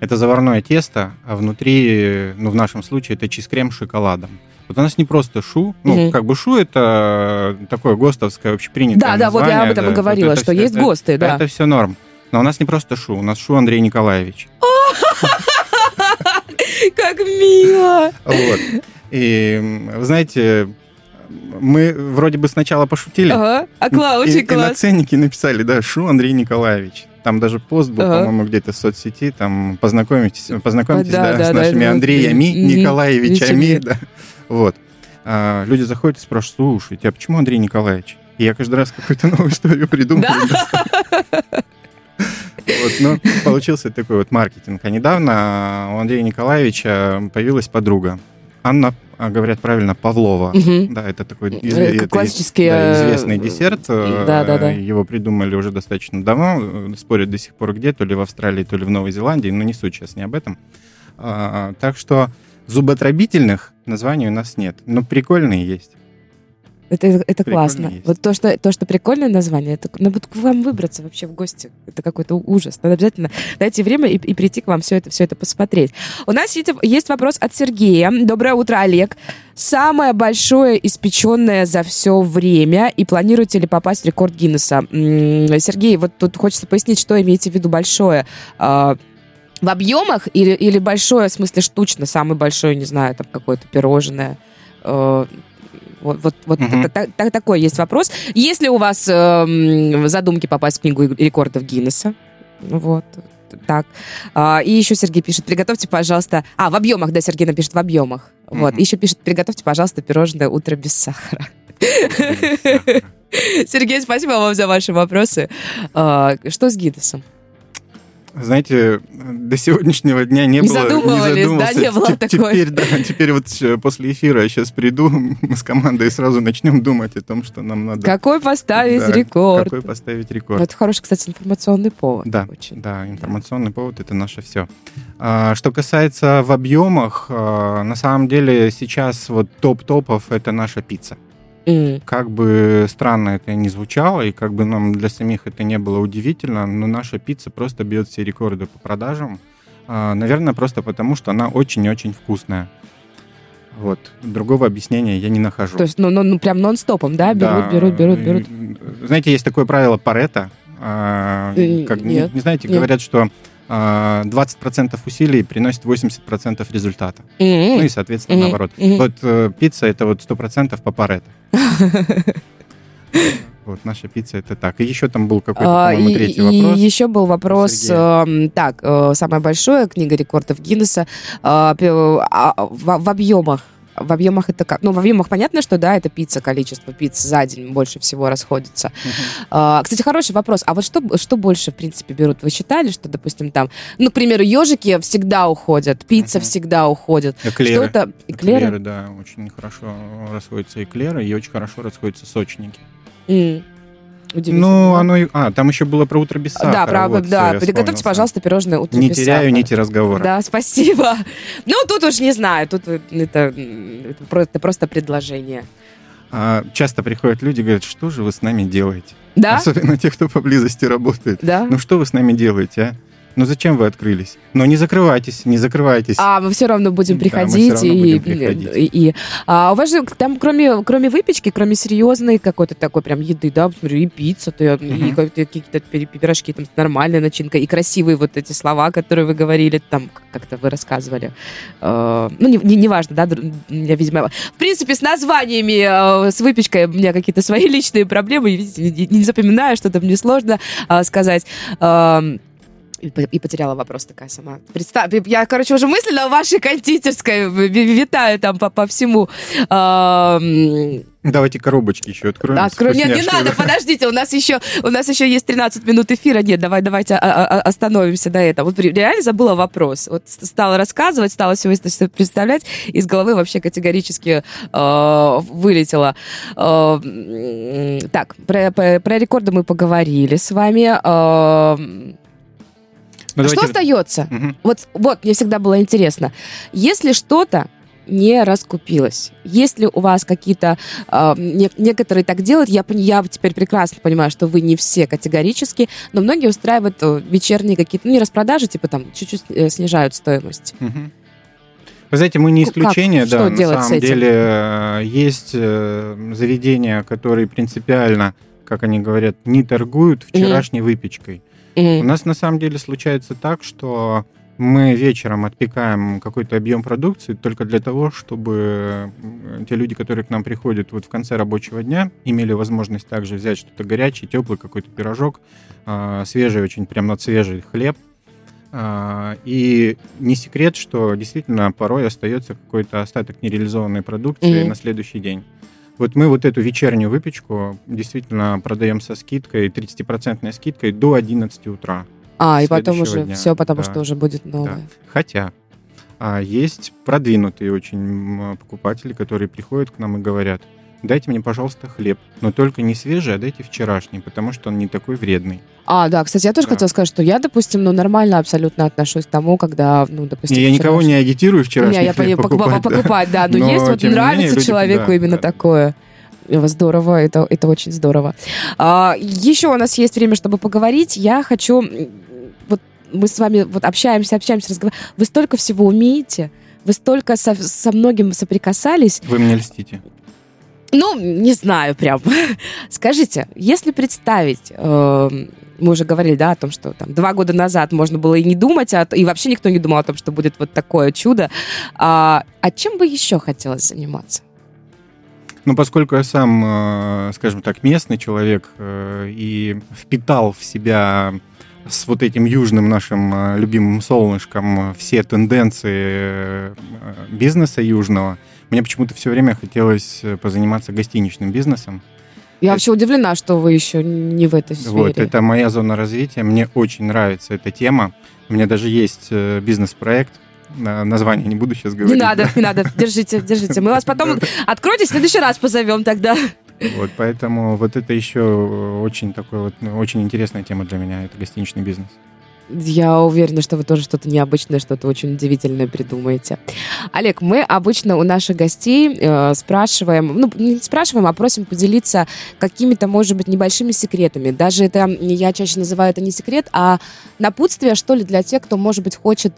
Это заварное тесто, а внутри, ну, в нашем случае, это чизкрем с шоколадом. Вот у нас не просто шу, ну, угу. как бы шу это такое ГОСТовское общепринятое Да, да, вот я об этом да, и говорила, вот что есть это, ГОСТы, да. Это все норм. Но у нас не просто шу, у нас шу Андрей Николаевич. [LAUGHS] Как мило! Вот. И, вы знаете, мы вроде бы сначала пошутили. Ага, а очень класс. И на ценнике написали, да, Шу Андрей Николаевич. Там даже пост был, ага. по-моему, где-то в соцсети, там познакомитесь, познакомитесь да, да, да, с нашими да, Андреями, да. Николаевичами. Да. Вот. А, люди заходят и спрашивают, слушайте, а почему Андрей Николаевич? И я каждый раз какую-то новую историю придумываю. [LAUGHS] Вот, ну, получился такой вот маркетинг. А недавно у Андрея Николаевича появилась подруга. Анна говорят правильно, Павлова. Угу. Да, это такой из, это, классический да, известный десерт. Да, да, да. Его придумали уже достаточно давно. Спорят до сих пор где, то ли в Австралии, то ли в Новой Зеландии, но не суть сейчас не об этом. А, так что зуботробительных названий у нас нет, но прикольные есть. Это, это классно. Есть. Вот то что, то, что прикольное название, это надо ну, к вам выбраться вообще в гости. Это какой-то ужас. Надо обязательно найти время и, и прийти к вам все это, все это посмотреть. У нас есть, есть вопрос от Сергея. Доброе утро, Олег. Самое большое испеченное за все время и планируете ли попасть в рекорд Гиннесса? Сергей, вот тут хочется пояснить, что имеете в виду большое а, в объемах или, или большое, в смысле штучно, самое большое, не знаю, там какое-то пирожное, э, вот, вот, вот угу. так, так, такой есть вопрос. Есть ли у вас э, задумки попасть в книгу рекордов Гиннесса? Вот. Так. А, и еще Сергей пишет, приготовьте, пожалуйста... А, в объемах, да, Сергей напишет, в объемах. Mm-hmm. Вот. И еще пишет, приготовьте, пожалуйста, пирожное утро без сахара. Сергей, спасибо вам за ваши вопросы. А, что с Гиннесом? Знаете, до сегодняшнего дня не, не было... Задумывались, не задумывался. да, не было такой. Теперь, да, теперь вот после эфира я сейчас приду, [LAUGHS] мы с командой сразу начнем думать о том, что нам надо... Какой поставить да, рекорд. Какой поставить рекорд. Это хороший, кстати, информационный повод. Да, очень. да, информационный повод — это наше все. А, что касается в объемах, а, на самом деле сейчас вот топ-топов — это наша пицца. Mm. Как бы странно это ни звучало, и как бы нам для самих это не было удивительно, но наша пицца просто бьет все рекорды по продажам. А, наверное, просто потому, что она очень-очень вкусная. Вот. Другого объяснения я не нахожу. То есть, ну, ну, ну прям нон-стопом, да? Берут, Да. берут, берут, берут. Знаете, есть такое правило Парета. а, Э, как, не, нет, не знаете, нет. говорят, что 20% усилий приносит 80% результата. М. Ну и, соответственно, Мгм. наоборот. Мгм. Вот э, пицца это вот 100% по Парето. Вот наша пицца это так. И еще там был какой-то, А, по-моему, и, третий и вопрос. еще был вопрос, эм, так, э, самое большое, книга рекордов Гиннесса, э, а, в, в объемах. В объемах это как? Ну, в объемах понятно, что да, это пицца, количество пиц за день больше всего расходится. А, кстати, хороший вопрос. А вот что, что больше, в принципе, берут? Вы считали, что, допустим, там, ну, к примеру, ежики всегда уходят, пицца Мгм. всегда уходит. Эклеры. Что-то... Эклеры? Эклеры, да, очень хорошо расходятся эклеры и очень хорошо расходятся сочники. М. Удивительно. Ну, оно. А, там еще было про утро без сахара. Да, правда, вот, да. Приготовьте, пожалуйста, пирожное утро Не без теряю сахара. нити разговора. Да, спасибо. [LAUGHS] Ну, тут уж не знаю, тут это, про- это просто предложение. А, часто приходят люди и говорят, что же вы с нами делаете? Да? Особенно те, кто поблизости работает. Да? Ну что вы с нами делаете, а? Ну зачем вы открылись? Но не закрывайтесь, не закрывайтесь. А мы все равно будем Да, приходить. всё равно и, будем приходить. и- и- а у вас же там, кроме, кроме выпечки, кроме серьезной какой-то такой прям еды, да, смотрю, и пицца, то, и Мгм. какие-то какие-то пи- пирожки, там, с нормальной начинкой, и красивые вот эти слова, которые вы говорили, там, как-то вы рассказывали. Э, ну, не, не, неважно, да, дру- я, видимо... В принципе, с названиями, э, с выпечкой у меня какие-то свои [LAUGHS] личные проблемы, и, видите, не, не запоминаю, что-то мне сложно а, сказать. И по- и потеряла вопрос такая сама. Представь, я, короче, уже мысленно в вашей кондитерской ви- ви- витаю там по, по всему. Давайте коробочки еще откроем. с Открой. Нет, не надо, подождите, у нас еще, у нас еще есть 13 минут эфира. Нет, давай, давайте а- а- остановимся до этого. Вот реально забыла вопрос. Вот стала рассказывать, стала все это представлять, из головы вообще категорически э, вылетело. Э, так, про, про- про рекорды мы поговорили с вами. Э, Ну, что давайте- остается? Мгм. Вот, вот, мне всегда было интересно. Если что-то не раскупилось, если у вас какие-то... э, не- некоторые так делают, я, я теперь прекрасно понимаю, что вы не все категорически, но многие устраивают э, вечерние какие-то, ну, не распродажи, типа там чуть-чуть э, снижают стоимость. Мгм. Вы знаете, мы не Как? исключение, Что да, на делать с самом этим? деле э, есть э, заведения, которые принципиально, как они говорят, не торгуют вчерашней выпечкой. У нас на самом деле случается так, что мы вечером отпекаем какой-то объем продукции только для того, чтобы те люди, которые к нам приходят вот в конце рабочего дня, имели возможность также взять что-то горячее, теплый какой-то пирожок, а, свежий очень, прям на свежий хлеб. А, И не секрет, что действительно порой остается какой-то остаток нереализованной продукции Мгм. на следующий день. Вот мы вот эту вечернюю выпечку действительно продаем со скидкой, 30% скидкой до 11 утра. А, и потом уже дня, все, потому да. что уже будет новое. Да. Хотя а, есть продвинутые очень покупатели, которые приходят к нам и говорят, дайте мне, пожалуйста, хлеб, но только не свежий, а дайте вчерашний, потому что он не такой вредный. А, да, кстати, я тоже Да. хотела сказать, что я, допустим, ну, нормально абсолютно отношусь к тому, когда, ну, допустим... Не, я никого не агитирую вчерашний Не, я хлеб покупать, да. покупать, да. Но, Но, есть вот менее, нравится люди- человеку да, именно да. такое. Здорово, это, это очень здорово. А, еще у нас есть время, чтобы поговорить. Я хочу... Вот мы с вами вот общаемся, общаемся, разговариваем. Вы столько всего умеете, вы столько со, со многим соприкасались. Вы мне льстите. Ну, не знаю прям. [LAUGHS] Скажите, если представить, э, мы уже говорили, да, о том, что там два года назад можно было и не думать, о- и вообще никто не думал о том, что будет вот такое чудо. А, а чем бы еще хотелось заниматься? Ну, поскольку я сам, э, скажем так, местный человек э, и впитал в себя с вот этим южным нашим э, любимым солнышком все тенденции бизнеса южного, мне почему-то все время хотелось э, позаниматься гостиничным бизнесом. Я Это- вообще удивлена, что вы еще не в этой сфере. Вот, это моя зона развития. Мне очень нравится эта тема. У меня даже есть э, бизнес-проект. На- Название не буду сейчас говорить. Не надо, не надо. Держите, держите. Мы вас потом [LAUGHS] откройте, в следующий раз позовем тогда. Вот, поэтому вот это еще очень такой вот, ну, очень интересная тема для меня, это гостиничный бизнес. Я уверена, что вы тоже что-то необычное, что-то очень удивительное придумаете. Олег, мы обычно у наших гостей э, спрашиваем, ну, не спрашиваем, а просим поделиться какими-то, может быть, небольшими секретами. Даже это, я чаще называю это не секрет, а напутствие, что ли, для тех, кто, может быть, хочет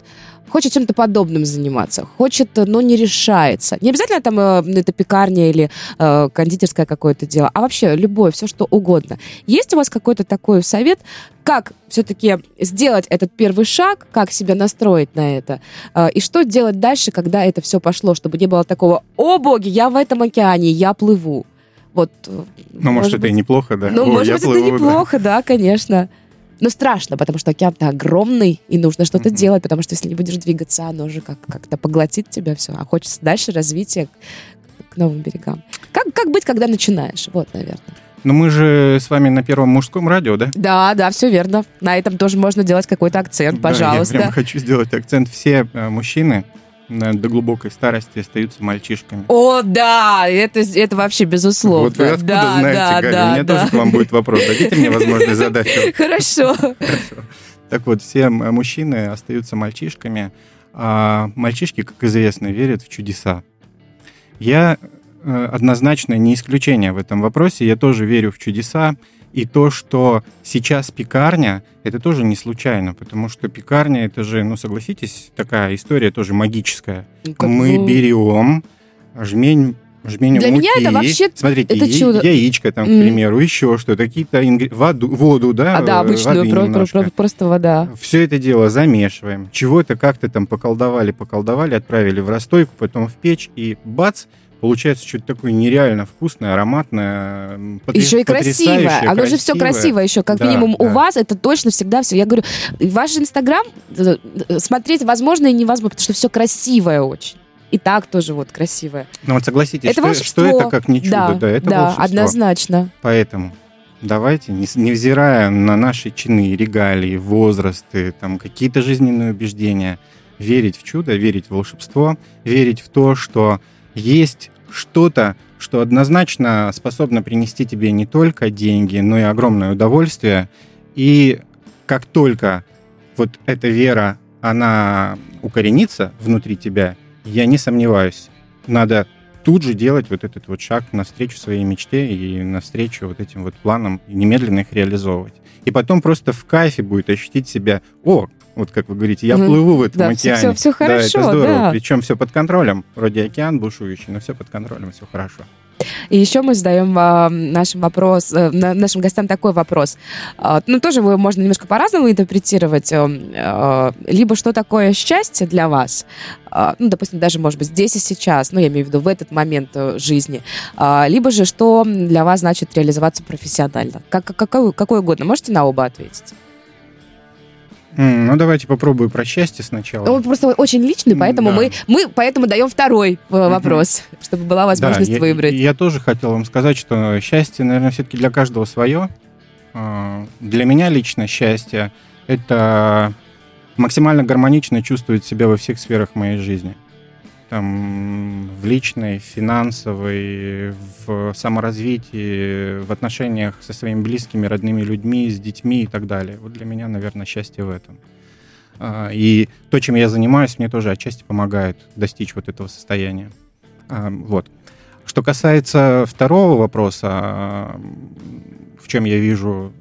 хочет чем-то подобным заниматься, хочет, но не решается. Не обязательно там э, это пекарня или э, кондитерское какое-то дело, а вообще любое, все что угодно. Есть у вас какой-то такой совет, как все-таки сделать этот первый шаг, как себя настроить на это, э, и что делать дальше, когда это все пошло, чтобы не было такого, о боги, я в этом океане, я плыву. Вот, э, ну, может, может это быть, и неплохо, да? Ну, О, может быть, плыву, это неплохо, да, да конечно. Но страшно, потому что океан-то огромный, и нужно что-то mm-hmm. делать, потому что если не будешь двигаться, оно же как- как-то поглотит тебя все. А хочется дальше развития к, к новым берегам. Как, как быть, когда начинаешь? Вот, наверное. Но мы же с вами на первом мужском радио, да? Да, да, все верно. На этом тоже можно делать какой-то акцент, пожалуйста. Да, я прям хочу сделать акцент. Все э, мужчины до глубокой старости остаются мальчишками. О, да, это, это вообще безусловно. Вот вы откуда да, знаете, да, Галя? Да, У меня да. тоже к вам будет вопрос. Дадите мне возможность задать [LAUGHS] Хорошо. Хорошо. Так вот, все мужчины остаются мальчишками, а мальчишки, как известно, верят в чудеса. Я однозначно не исключение в этом вопросе. Я тоже верю в чудеса. И то, что сейчас пекарня, это тоже не случайно, потому что пекарня, это же, ну согласитесь, такая история тоже магическая. Как, Мы ну... берем жмень жмень Для муки, меня это вообще смотрите, это чудо. яичко там, mm. к примеру, еще что-то, какие-то ингр... воду, воду, да? А, да, обычную, про, про, про, просто вода. Все это дело замешиваем, чего-то как-то там поколдовали, поколдовали, отправили в расстойку, потом в печь, и бац, получается что-то такое нереально вкусное, ароматное, потряс... Еще и красивое. Оно красивое. же все красиво еще. Как да, минимум да. у вас это точно всегда все. Я говорю, ваш Инстаграм э, э, смотреть возможно и невозможно, потому что все красивое очень. И так тоже вот красивое. Ну вот согласитесь, это что, что это как не чудо, да, да это да, волшебство. однозначно. Поэтому давайте, невзирая на наши чины, регалии, возрасты, там какие-то жизненные убеждения, верить в чудо, верить в волшебство, верить в то, что есть что-то, что однозначно способно принести тебе не только деньги, но и огромное удовольствие. И как только вот эта вера, она укоренится внутри тебя, я не сомневаюсь, надо тут же делать вот этот вот шаг навстречу своей мечте и навстречу вот этим вот планам, и немедленно их реализовывать. И потом просто в кайфе будет ощутить себя, о, вот как вы говорите, я плыву в этом да, океане. Все, все, все хорошо, да, это здорово. Да. Причем все под контролем. Вроде океан бушующий, но все под контролем, все хорошо. И еще мы задаем э, нашим вопрос, э, нашим гостям такой вопрос. Э, ну, тоже его можно немножко по-разному интерпретировать. Э, э, либо что такое счастье для вас, э, ну, допустим, даже, может быть, здесь и сейчас, ну, я имею в виду в этот момент э, жизни, э, либо же что для вас значит реализоваться профессионально. Как, какой, какой угодно. Можете на оба ответить? Ну, давайте попробую про счастье сначала. Он просто очень личный, поэтому да. мы, мы поэтому даем второй э, вопрос, угу. чтобы была возможность да, выбрать. Я, я тоже хотел вам сказать, что счастье, наверное, все-таки для каждого свое. А, для меня лично счастье — это максимально гармонично чувствовать себя во всех сферах моей жизни там, в личной, финансовой, в саморазвитии, в отношениях со своими близкими, родными людьми, с детьми и так далее. Вот для меня, наверное, счастье в этом. А, и то, чем я занимаюсь, мне тоже отчасти помогает достичь вот этого состояния. А, вот. Что касается второго вопроса, в чем я вижу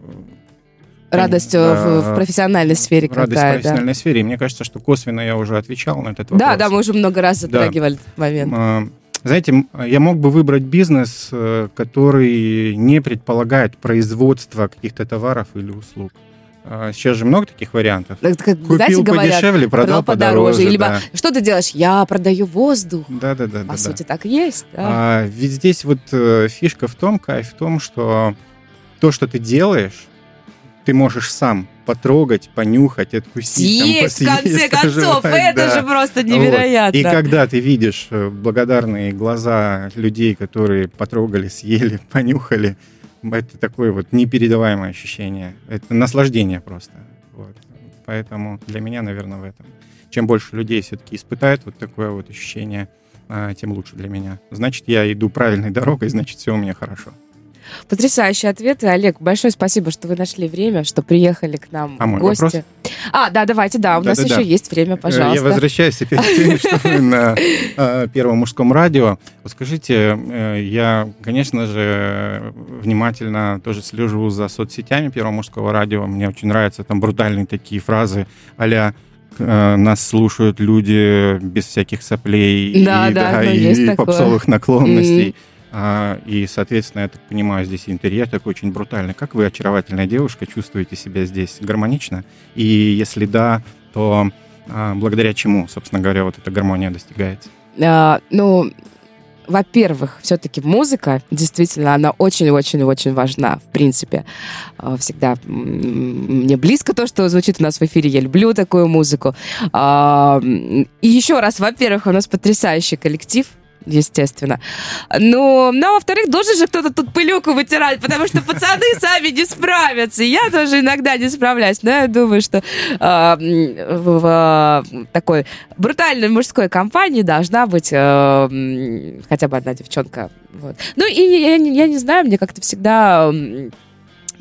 радость да, в, в профессиональной сфере радость какая в профессиональной да. сфере. И мне кажется, что косвенно я уже отвечал на этот вопрос. Да, да, мы уже много раз затрагивали да. этот момент. Знаете, я мог бы выбрать бизнес, э, который не предполагает производство каких-то товаров или услуг. А, сейчас же много таких вариантов. Как, Купил знаете, говорят, подешевле, продал, продал подороже. подороже. Либо да. что ты делаешь? Я продаю воздух. Да, да, да. По да, сути, да. так и есть. Да. А, ведь здесь вот э, фишка в том, кайф в том, что то, что ты делаешь, ты можешь сам потрогать, понюхать, откусить. Съесть, там, в конце [LAUGHS] концов, это да. же просто невероятно. Вот. И когда ты видишь э, благодарные глаза людей, которые потрогали, съели, [LAUGHS] понюхали, это такое вот непередаваемое ощущение. Это наслаждение просто. Вот. Поэтому для меня, наверное, в этом. Чем больше людей все-таки испытают вот такое вот ощущение, а, тем лучше для меня. Значит, я иду правильной дорогой, значит, все у меня хорошо. Потрясающие ответы. Олег, большое спасибо, что вы нашли время, что приехали к нам а в гости. Вопрос? А, да, давайте, да, у да, нас да, еще да. есть время, пожалуйста. Я возвращаюсь опять к теме, что вы на а, Первом мужском радио. Вот скажите, э, я, конечно же, внимательно тоже слежу за соцсетями Первого мужского радио. Мне очень нравятся там брутальные такие фразы а э, нас слушают люди без всяких соплей Да, и, да, ну, и такое. попсовых наклонностей. А, и, соответственно, я так понимаю, здесь интерьер такой очень брутальный. Как вы, очаровательная девушка, чувствуете себя здесь гармонично? И если да, то а, благодаря чему, собственно говоря, вот эта гармония достигается? А, ну, во-первых, все-таки музыка, действительно, она очень-очень-очень важна, в принципе. А, Всегда мне близко то, что звучит у нас в эфире. Я люблю такую музыку. А, И еще раз, во-первых, у нас потрясающий коллектив, естественно. Но, ну, а во-вторых, должен же кто-то тут пылюку вытирать, потому что пацаны [LAUGHS] сами не справятся. И Я тоже иногда не справляюсь. Но я думаю, что м, в, а, такой брутальной мужской компании должна быть м, хотя бы одна девчонка. Вот. Ну, и я, я не знаю, мне как-то всегда...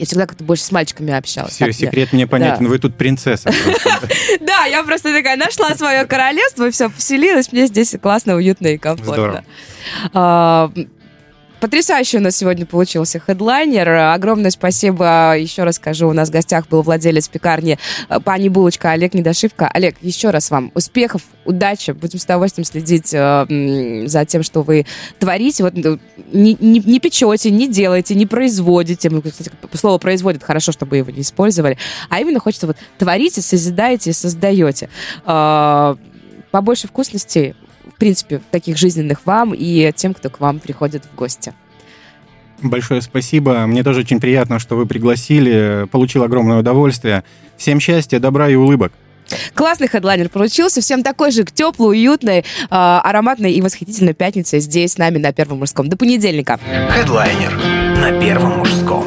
Я всегда как-то больше с мальчиками общалась. Все, Так секрет мне понятен, вы тут принцесса. [LAUGHS] Да, я просто такая нашла свое королевство, и все, поселилась. Мне здесь классно, уютно и комфортно. Потрясающий у нас сегодня получился хедлайнер. Огромное спасибо. Еще раз скажу, у нас в гостях был владелец пекарни э, Пани Булочка Олег Недошивка. Олег, еще раз вам успехов, удачи. Будем с удовольствием следить э, за тем, что вы творите. Вот ну, не, не- не печете, не делаете, не производите. Ну, кстати, слово производит хорошо, чтобы его не использовали. А именно хочется вот творите, созидаете и создаете. А, Побольше вкусностей, принципе, таких жизненных вам и тем, кто к вам приходит в гости. Большое спасибо. Мне тоже очень приятно, что вы пригласили. Получил огромное удовольствие. Всем счастья, добра и улыбок. Классный хедлайнер получился. Всем такой же теплой, уютной, а, ароматной и восхитительной пятницы здесь с нами на Первом мужском. До понедельника. Хедлайнер на Первом мужском.